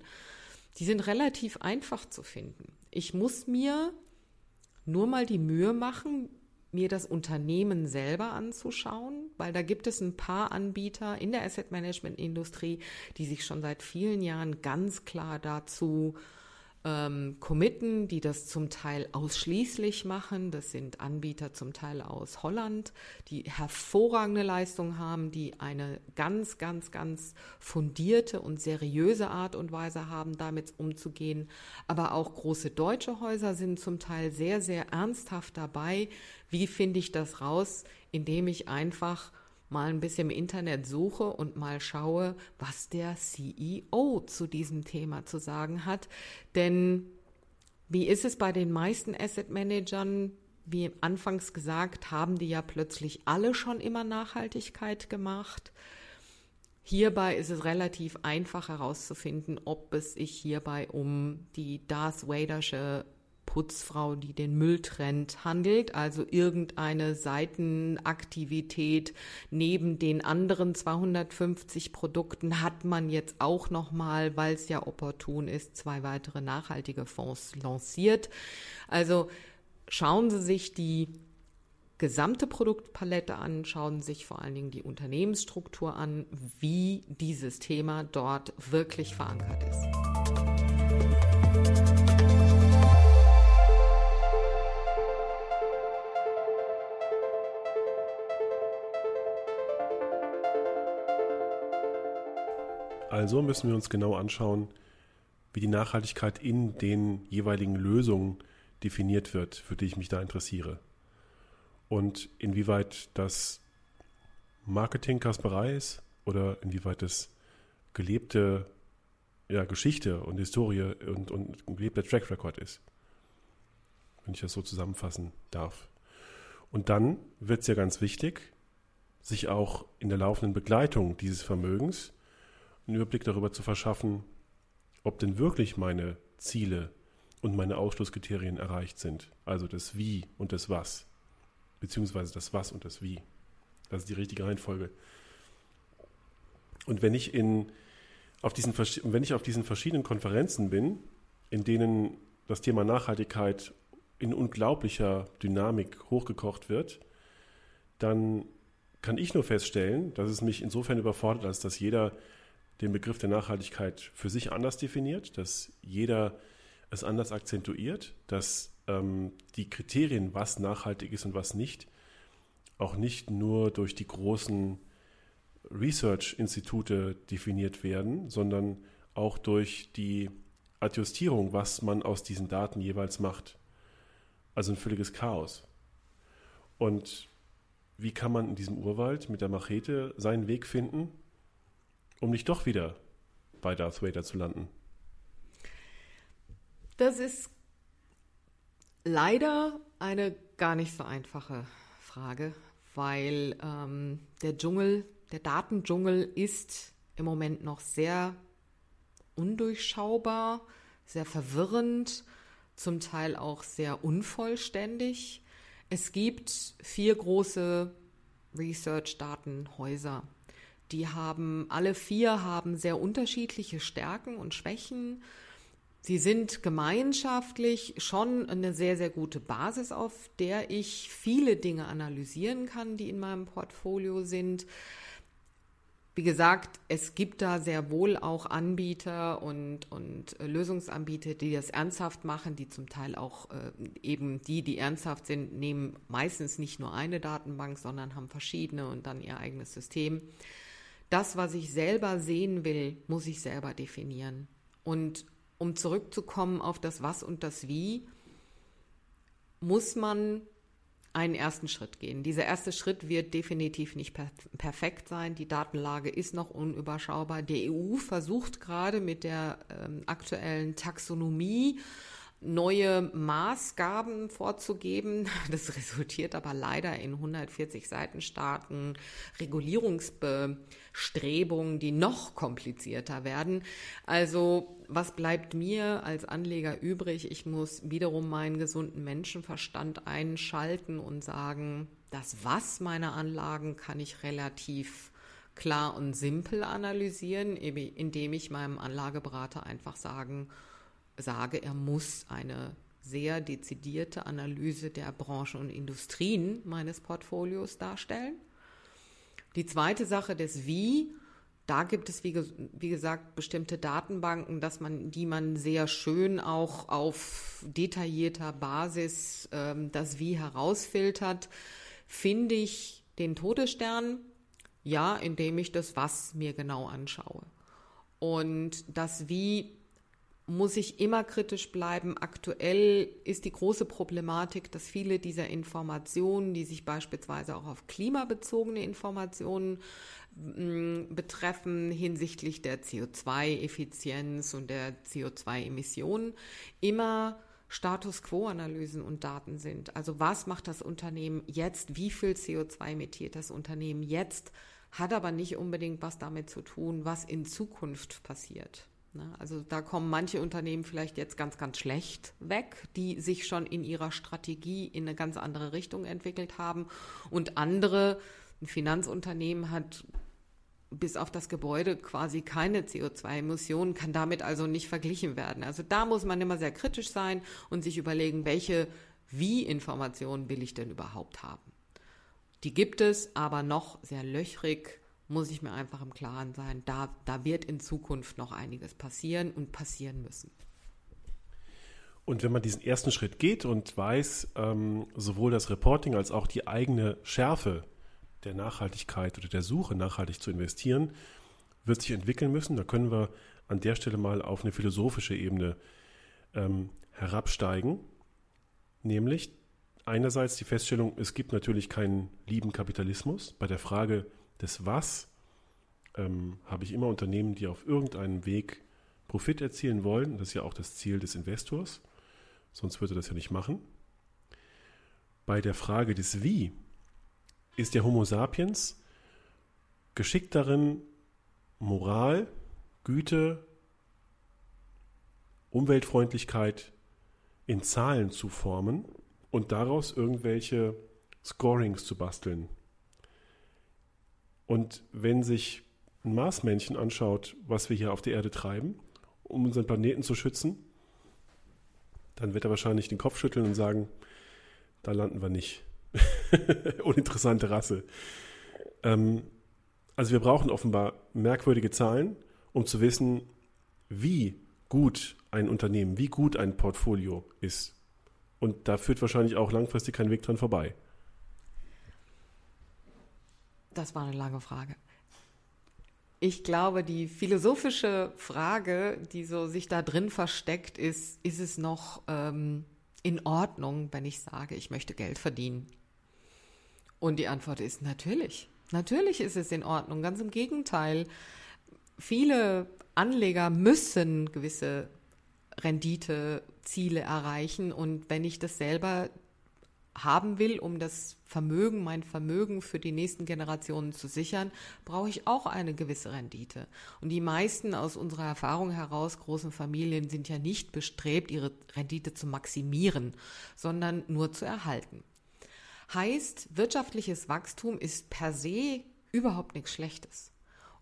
Die sind relativ einfach zu finden. Ich muss mir nur mal die Mühe machen, mir das Unternehmen selber anzuschauen, weil da gibt es ein paar Anbieter in der Asset Management Industrie, die sich schon seit vielen Jahren ganz klar dazu ähm, committen, die das zum Teil ausschließlich machen. Das sind Anbieter zum Teil aus Holland, die hervorragende Leistung haben, die eine ganz, ganz, ganz fundierte und seriöse Art und Weise haben, damit umzugehen. Aber auch große deutsche Häuser sind zum Teil sehr, sehr ernsthaft dabei. Wie finde ich das raus? Indem ich einfach mal ein bisschen im Internet suche und mal schaue, was der CEO zu diesem Thema zu sagen hat. Denn wie ist es bei den meisten Asset Managern? Wie anfangs gesagt, haben die ja plötzlich alle schon immer Nachhaltigkeit gemacht. Hierbei ist es relativ einfach herauszufinden, ob es sich hierbei um die Darth Vadersche Putzfrau, die den Müll handelt, also irgendeine Seitenaktivität neben den anderen 250 Produkten hat man jetzt auch noch mal, weil es ja opportun ist, zwei weitere nachhaltige Fonds lanciert. Also schauen Sie sich die gesamte Produktpalette an, schauen Sie sich vor allen Dingen die Unternehmensstruktur an, wie dieses Thema dort wirklich verankert ist. Also müssen wir uns genau anschauen, wie die Nachhaltigkeit in den jeweiligen Lösungen definiert wird, für die ich mich da interessiere. Und inwieweit das Marketing Kasperei ist oder inwieweit es gelebte ja, Geschichte und Historie und, und gelebter Track Record ist. Wenn ich das so zusammenfassen darf. Und dann wird es ja ganz wichtig, sich auch in der laufenden Begleitung dieses Vermögens einen Überblick darüber zu verschaffen, ob denn wirklich meine Ziele und meine Ausschlusskriterien erreicht sind. Also das Wie und das Was. Beziehungsweise das Was und das Wie. Das ist die richtige Reihenfolge. Und wenn ich, in, auf diesen, wenn ich auf diesen verschiedenen Konferenzen bin, in denen das Thema Nachhaltigkeit in unglaublicher Dynamik hochgekocht wird, dann kann ich nur feststellen, dass es mich insofern überfordert, als dass jeder den Begriff der Nachhaltigkeit für sich anders definiert, dass jeder es anders akzentuiert, dass ähm, die Kriterien, was nachhaltig ist und was nicht, auch nicht nur durch die großen Research-Institute definiert werden, sondern auch durch die Adjustierung, was man aus diesen Daten jeweils macht. Also ein völliges Chaos. Und wie kann man in diesem Urwald mit der Machete seinen Weg finden, um nicht doch wieder bei Darth Vader zu landen? Das ist leider eine gar nicht so einfache Frage, weil ähm, der Dschungel, der Datendschungel ist im Moment noch sehr undurchschaubar, sehr verwirrend, zum Teil auch sehr unvollständig. Es gibt vier große Research-Datenhäuser. Die haben, alle vier haben sehr unterschiedliche Stärken und Schwächen. Sie sind gemeinschaftlich schon eine sehr, sehr gute Basis, auf der ich viele Dinge analysieren kann, die in meinem Portfolio sind. Wie gesagt, es gibt da sehr wohl auch Anbieter und, und äh, Lösungsanbieter, die das ernsthaft machen, die zum Teil auch äh, eben die, die ernsthaft sind, nehmen meistens nicht nur eine Datenbank, sondern haben verschiedene und dann ihr eigenes System. Das, was ich selber sehen will, muss ich selber definieren. Und um zurückzukommen auf das Was und das Wie, muss man einen ersten Schritt gehen. Dieser erste Schritt wird definitiv nicht per perfekt sein. Die Datenlage ist noch unüberschaubar. Die EU versucht gerade mit der ähm, aktuellen Taxonomie neue Maßgaben vorzugeben. Das resultiert aber leider in 140 Seiten starken Regulierungsbestrebungen, die noch komplizierter werden. Also was bleibt mir als Anleger übrig? Ich muss wiederum meinen gesunden Menschenverstand einschalten und sagen, das Was meiner Anlagen kann ich relativ klar und simpel analysieren, indem ich meinem Anlageberater einfach sagen, sage, er muss eine sehr dezidierte Analyse der Branchen und Industrien meines Portfolios darstellen. Die zweite Sache des Wie, da gibt es, wie, wie, gesagt, bestimmte Datenbanken, dass man, die man sehr schön auch auf detaillierter Basis ähm, das Wie herausfiltert. Finde ich den Todesstern? Ja, indem ich das Was mir genau anschaue. Und das Wie muss ich immer kritisch bleiben. Aktuell ist die große Problematik, dass viele dieser Informationen, die sich beispielsweise auch auf klimabezogene Informationen mm, betreffen hinsichtlich der CO2-Effizienz und der CO2-Emissionen, immer Status Quo-Analysen und Daten sind. Also was macht das Unternehmen jetzt? Wie viel CO2 emittiert das Unternehmen jetzt? Hat aber nicht unbedingt was damit zu tun, was in Zukunft passiert. Ne? Also da kommen manche Unternehmen vielleicht jetzt ganz, ganz schlecht weg, die sich schon in ihrer Strategie in eine ganz andere Richtung entwickelt haben. Und andere, ein Finanzunternehmen hat bis auf das Gebäude quasi keine CO2-Emissionen, kann damit also nicht verglichen werden. Also da muss man immer sehr kritisch sein und sich überlegen, welche Wie-Informationen will ich denn überhaupt haben. Die gibt es, aber noch sehr löchrig muss ich mir einfach im Klaren sein, da, da wird in Zukunft noch einiges passieren und passieren müssen. Und wenn man diesen ersten Schritt geht und weiß, ähm, sowohl das Reporting als auch die eigene Schärfe der Nachhaltigkeit oder der Suche, nachhaltig zu investieren, wird sich entwickeln müssen. Da können wir an der Stelle mal auf eine philosophische Ebene ähm, herabsteigen. Nämlich einerseits die Feststellung, es gibt natürlich keinen lieben Kapitalismus. Bei der Frage, des Was ähm, habe ich immer Unternehmen, die auf irgendeinem Weg Profit erzielen wollen. Das ist ja auch das Ziel des Investors. Sonst würde er das ja nicht machen. Bei der Frage des Wie ist der Homo sapiens geschickt darin, Moral, Güte, Umweltfreundlichkeit in Zahlen zu formen und daraus irgendwelche Scorings zu basteln. Und wenn sich ein Marsmännchen anschaut, was wir hier auf der Erde treiben, um unseren Planeten zu schützen, dann wird er wahrscheinlich den Kopf schütteln und sagen, da landen wir nicht. Uninteressante Rasse. Ähm, also wir brauchen offenbar merkwürdige Zahlen, um zu wissen, wie gut ein Unternehmen, wie gut ein Portfolio ist. Und da führt wahrscheinlich auch langfristig kein Weg dran vorbei. Das war eine lange Frage. Ich glaube, die philosophische Frage, die so sich da drin versteckt, ist, ist es noch ähm, in Ordnung, wenn ich sage, ich möchte Geld verdienen? Und die Antwort ist natürlich. Natürlich ist es in Ordnung. Ganz im Gegenteil. Viele Anleger müssen gewisse Renditeziele erreichen und wenn ich das selber haben will, um das Vermögen, mein Vermögen für die nächsten Generationen zu sichern, brauche ich auch eine gewisse Rendite. Und die meisten aus unserer Erfahrung heraus, großen Familien, sind ja nicht bestrebt, ihre Rendite zu maximieren, sondern nur zu erhalten. Heißt, wirtschaftliches Wachstum ist per se überhaupt nichts Schlechtes.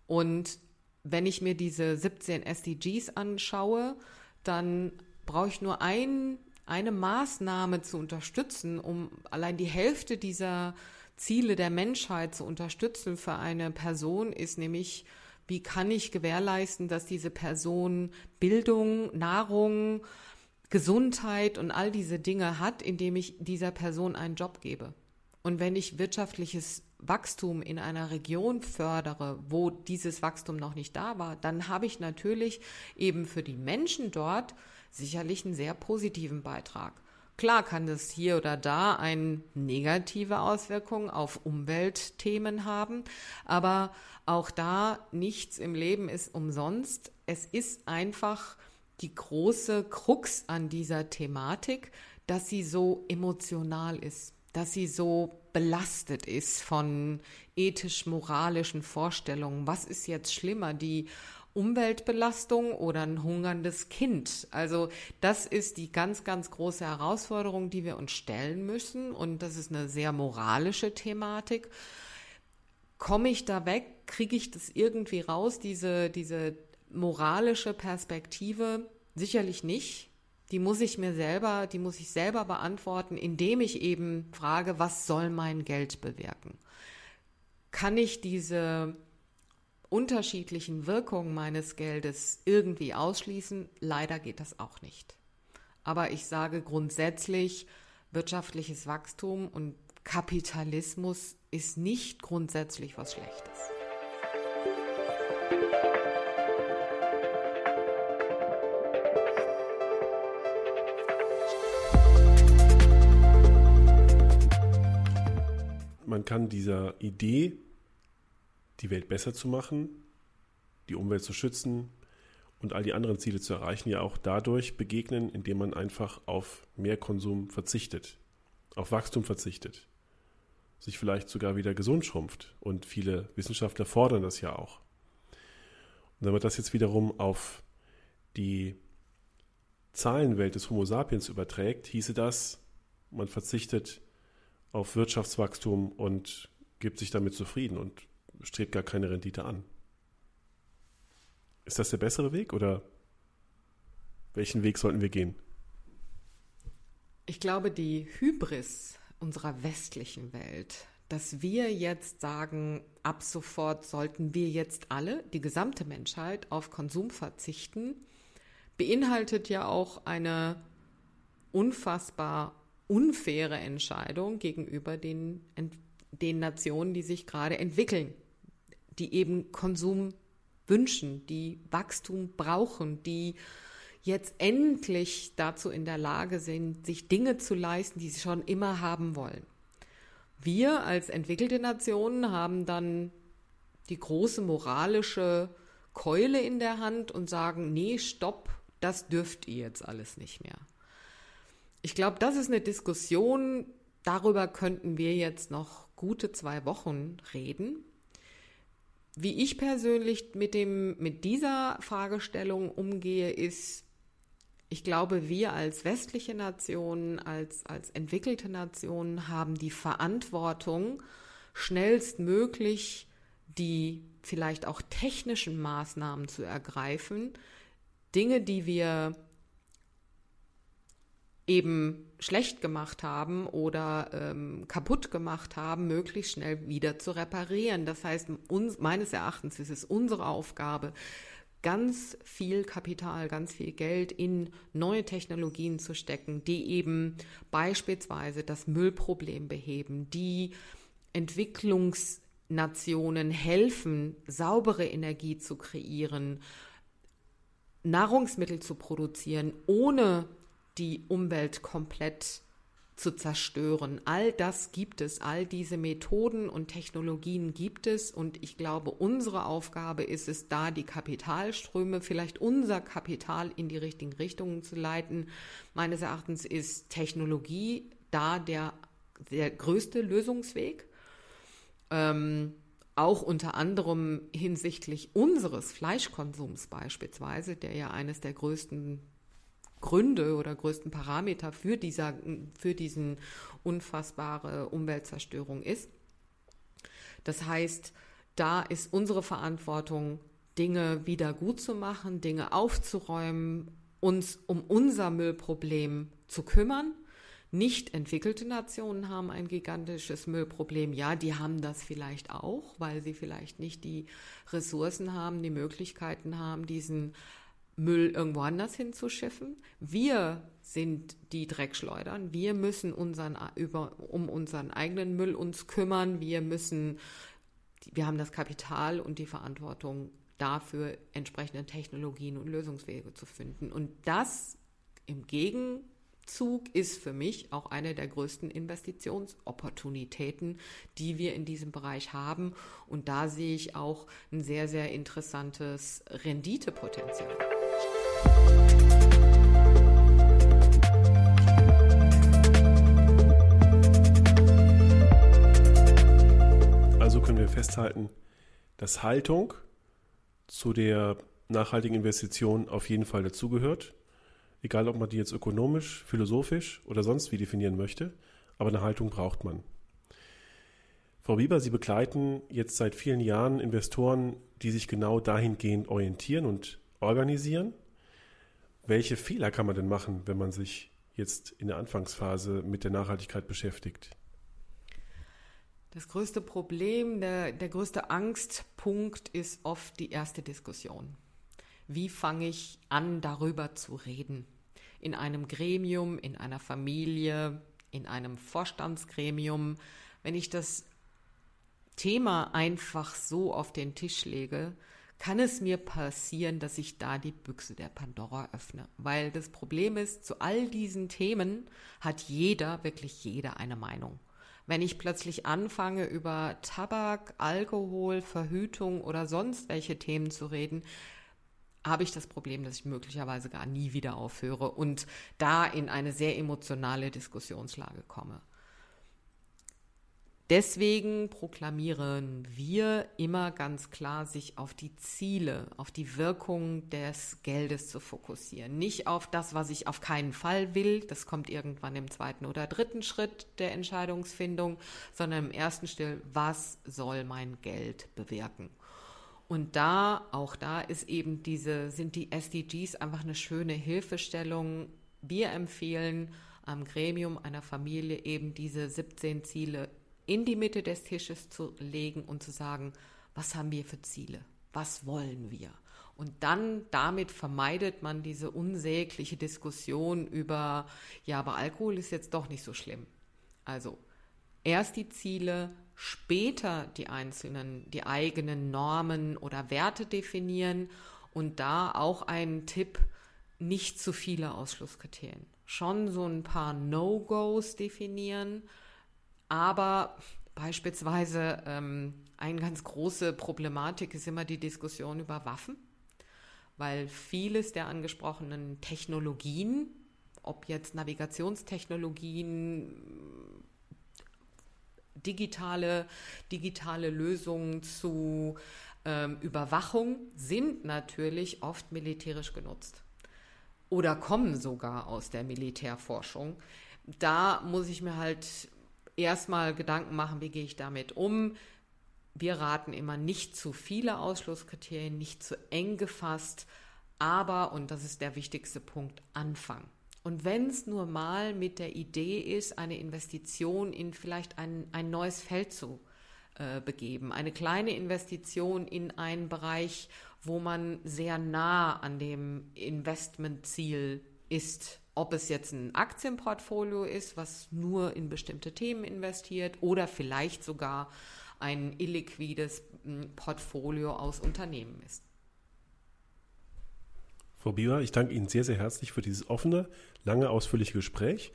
Und wenn ich mir diese 17 SDGs anschaue, dann brauche ich nur ein eine Maßnahme zu unterstützen, um allein die Hälfte dieser Ziele der Menschheit zu unterstützen für eine Person, ist nämlich, wie kann ich gewährleisten, dass diese Person Bildung, Nahrung, Gesundheit und all diese Dinge hat, indem ich dieser Person einen Job gebe. Und wenn ich wirtschaftliches Wachstum in einer Region fördere, wo dieses Wachstum noch nicht da war, dann habe ich natürlich eben für die Menschen dort sicherlich einen sehr positiven Beitrag. Klar kann es hier oder da eine negative Auswirkung auf Umweltthemen haben, aber auch da nichts im Leben ist umsonst. Es ist einfach die große Krux an dieser Thematik, dass sie so emotional ist, dass sie so belastet ist von ethisch-moralischen Vorstellungen. Was ist jetzt schlimmer, die Umweltbelastung oder ein hungerndes Kind. Also das ist die ganz, ganz große Herausforderung, die wir uns stellen müssen. Und das ist eine sehr moralische Thematik. Komme ich da weg? Kriege ich das irgendwie raus, diese, diese moralische Perspektive? Sicherlich nicht. Die muss ich mir selber, die muss ich selber beantworten, indem ich eben frage, was soll mein Geld bewirken? Kann ich diese unterschiedlichen Wirkungen meines Geldes irgendwie ausschließen. Leider geht das auch nicht. Aber ich sage grundsätzlich, wirtschaftliches Wachstum und Kapitalismus ist nicht grundsätzlich was Schlechtes. Man kann dieser Idee die Welt besser zu machen, die Umwelt zu schützen und all die anderen Ziele zu erreichen, ja auch dadurch begegnen, indem man einfach auf mehr Konsum verzichtet, auf Wachstum verzichtet, sich vielleicht sogar wieder gesund schrumpft. Und viele Wissenschaftler fordern das ja auch. Und wenn man das jetzt wiederum auf die Zahlenwelt des Homo sapiens überträgt, hieße das, man verzichtet auf Wirtschaftswachstum und gibt sich damit zufrieden und strebt gar keine Rendite an. Ist das der bessere Weg oder welchen Weg sollten wir gehen? Ich glaube, die Hybris unserer westlichen Welt, dass wir jetzt sagen, ab sofort sollten wir jetzt alle, die gesamte Menschheit, auf Konsum verzichten, beinhaltet ja auch eine unfassbar unfaire Entscheidung gegenüber den, den Nationen, die sich gerade entwickeln die eben Konsum wünschen, die Wachstum brauchen, die jetzt endlich dazu in der Lage sind, sich Dinge zu leisten, die sie schon immer haben wollen. Wir als entwickelte Nationen haben dann die große moralische Keule in der Hand und sagen, nee, stopp, das dürft ihr jetzt alles nicht mehr. Ich glaube, das ist eine Diskussion, darüber könnten wir jetzt noch gute zwei Wochen reden wie ich persönlich mit, dem, mit dieser Fragestellung umgehe, ist, ich glaube, wir als westliche Nationen, als, als entwickelte Nationen haben die Verantwortung, schnellstmöglich die vielleicht auch technischen Maßnahmen zu ergreifen, Dinge, die wir eben schlecht gemacht haben oder ähm, kaputt gemacht haben, möglichst schnell wieder zu reparieren. Das heißt, uns, meines Erachtens ist es unsere Aufgabe, ganz viel Kapital, ganz viel Geld in neue Technologien zu stecken, die eben beispielsweise das Müllproblem beheben, die Entwicklungsnationen helfen, saubere Energie zu kreieren, Nahrungsmittel zu produzieren, ohne die Umwelt komplett zu zerstören. All das gibt es, all diese Methoden und Technologien gibt es und ich glaube, unsere Aufgabe ist es, da die Kapitalströme, vielleicht unser Kapital in die richtigen Richtungen zu leiten. Meines Erachtens ist Technologie da der, der größte Lösungsweg. Ähm, auch unter anderem hinsichtlich unseres Fleischkonsums beispielsweise, der ja eines der größten Gründe oder größten Parameter für, dieser, für diesen unfassbare Umweltzerstörung ist. Das heißt, da ist unsere Verantwortung, Dinge wieder gut zu machen, Dinge aufzuräumen, uns um unser Müllproblem zu kümmern. Nicht entwickelte Nationen haben ein gigantisches Müllproblem. Ja, die haben das vielleicht auch, weil sie vielleicht nicht die Ressourcen haben, die Möglichkeiten haben, diesen Müll irgendwo anders hinzuschiffen. Wir sind die Dreckschleudern. Wir müssen unseren, über, um unseren eigenen Müll uns kümmern. Wir müssen, wir haben das Kapital und die Verantwortung dafür, entsprechende Technologien und Lösungswege zu finden. Und das im Gegenzug ist für mich auch eine der größten Investitionsopportunitäten, die wir in diesem Bereich haben. Und da sehe ich auch ein sehr, sehr interessantes Renditepotenzial. Können wir festhalten, dass Haltung zu der nachhaltigen Investition auf jeden Fall dazugehört. Egal, ob man die jetzt ökonomisch, philosophisch oder sonst wie definieren möchte, aber eine Haltung braucht man. Frau Bieber, Sie begleiten jetzt seit vielen Jahren Investoren, die sich genau dahingehend orientieren und organisieren. Welche Fehler kann man denn machen, wenn man sich jetzt in der Anfangsphase mit der Nachhaltigkeit beschäftigt? Das größte Problem, der, der größte Angstpunkt ist oft die erste Diskussion. Wie fange ich an, darüber zu reden? In einem Gremium, in einer Familie, in einem Vorstandsgremium. Wenn ich das Thema einfach so auf den Tisch lege, kann es mir passieren, dass ich da die Büchse der Pandora öffne. Weil das Problem ist, zu all diesen Themen hat jeder, wirklich jeder eine Meinung. Wenn ich plötzlich anfange, über Tabak, Alkohol, Verhütung oder sonst welche Themen zu reden, habe ich das Problem, dass ich möglicherweise gar nie wieder aufhöre und da in eine sehr emotionale Diskussionslage komme. Deswegen proklamieren wir immer ganz klar, sich auf die Ziele, auf die Wirkung des Geldes zu fokussieren. Nicht auf das, was ich auf keinen Fall will, das kommt irgendwann im zweiten oder dritten Schritt der Entscheidungsfindung, sondern im ersten Schritt, was soll mein Geld bewirken? Und da, auch da ist eben diese, sind die SDGs einfach eine schöne Hilfestellung. Wir empfehlen am Gremium einer Familie eben diese 17 Ziele in die Mitte des Tisches zu legen und zu sagen, was haben wir für Ziele? Was wollen wir? Und dann damit vermeidet man diese unsägliche Diskussion über, ja, aber Alkohol ist jetzt doch nicht so schlimm. Also erst die Ziele, später die einzelnen, die eigenen Normen oder Werte definieren und da auch ein Tipp, nicht zu viele Ausschlusskriterien. Schon so ein paar No-Gos definieren aber beispielsweise ähm, eine ganz große Problematik ist immer die Diskussion über Waffen, weil vieles der angesprochenen Technologien, ob jetzt Navigationstechnologien, digitale, digitale Lösungen zu ähm, Überwachung sind natürlich oft militärisch genutzt oder kommen sogar aus der Militärforschung. Da muss ich mir halt erstmal Gedanken machen, wie gehe ich damit um. Wir raten immer nicht zu viele Ausschlusskriterien, nicht zu eng gefasst, aber, und das ist der wichtigste Punkt, anfangen. Und wenn es nur mal mit der Idee ist, eine Investition in vielleicht ein, ein neues Feld zu äh, begeben, eine kleine Investition in einen Bereich, wo man sehr nah an dem Investmentziel ist, ob es jetzt ein Aktienportfolio ist, was nur in bestimmte Themen investiert oder vielleicht sogar ein illiquides hm, Portfolio aus Unternehmen ist. Frau Bieber, ich danke Ihnen sehr, sehr herzlich für dieses offene, lange, ausführliche Gespräch.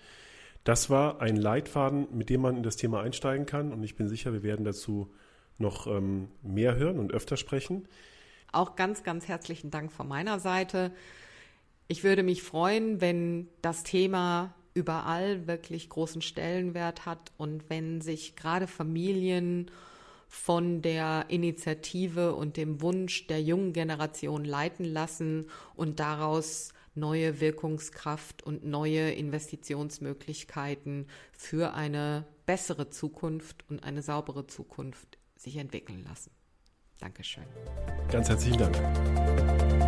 Das war ein Leitfaden, mit dem man in das Thema einsteigen kann und ich bin sicher, wir werden dazu noch ähm, mehr hören und öfter sprechen. Auch ganz, ganz herzlichen Dank von meiner Seite. Ich würde mich freuen, wenn das Thema überall wirklich großen Stellenwert hat und wenn sich gerade Familien von der Initiative und dem Wunsch der jungen Generation leiten lassen und daraus neue Wirkungskraft und neue Investitionsmöglichkeiten für eine bessere Zukunft und eine saubere Zukunft sich entwickeln lassen. Dankeschön. Ganz herzlichen Dank.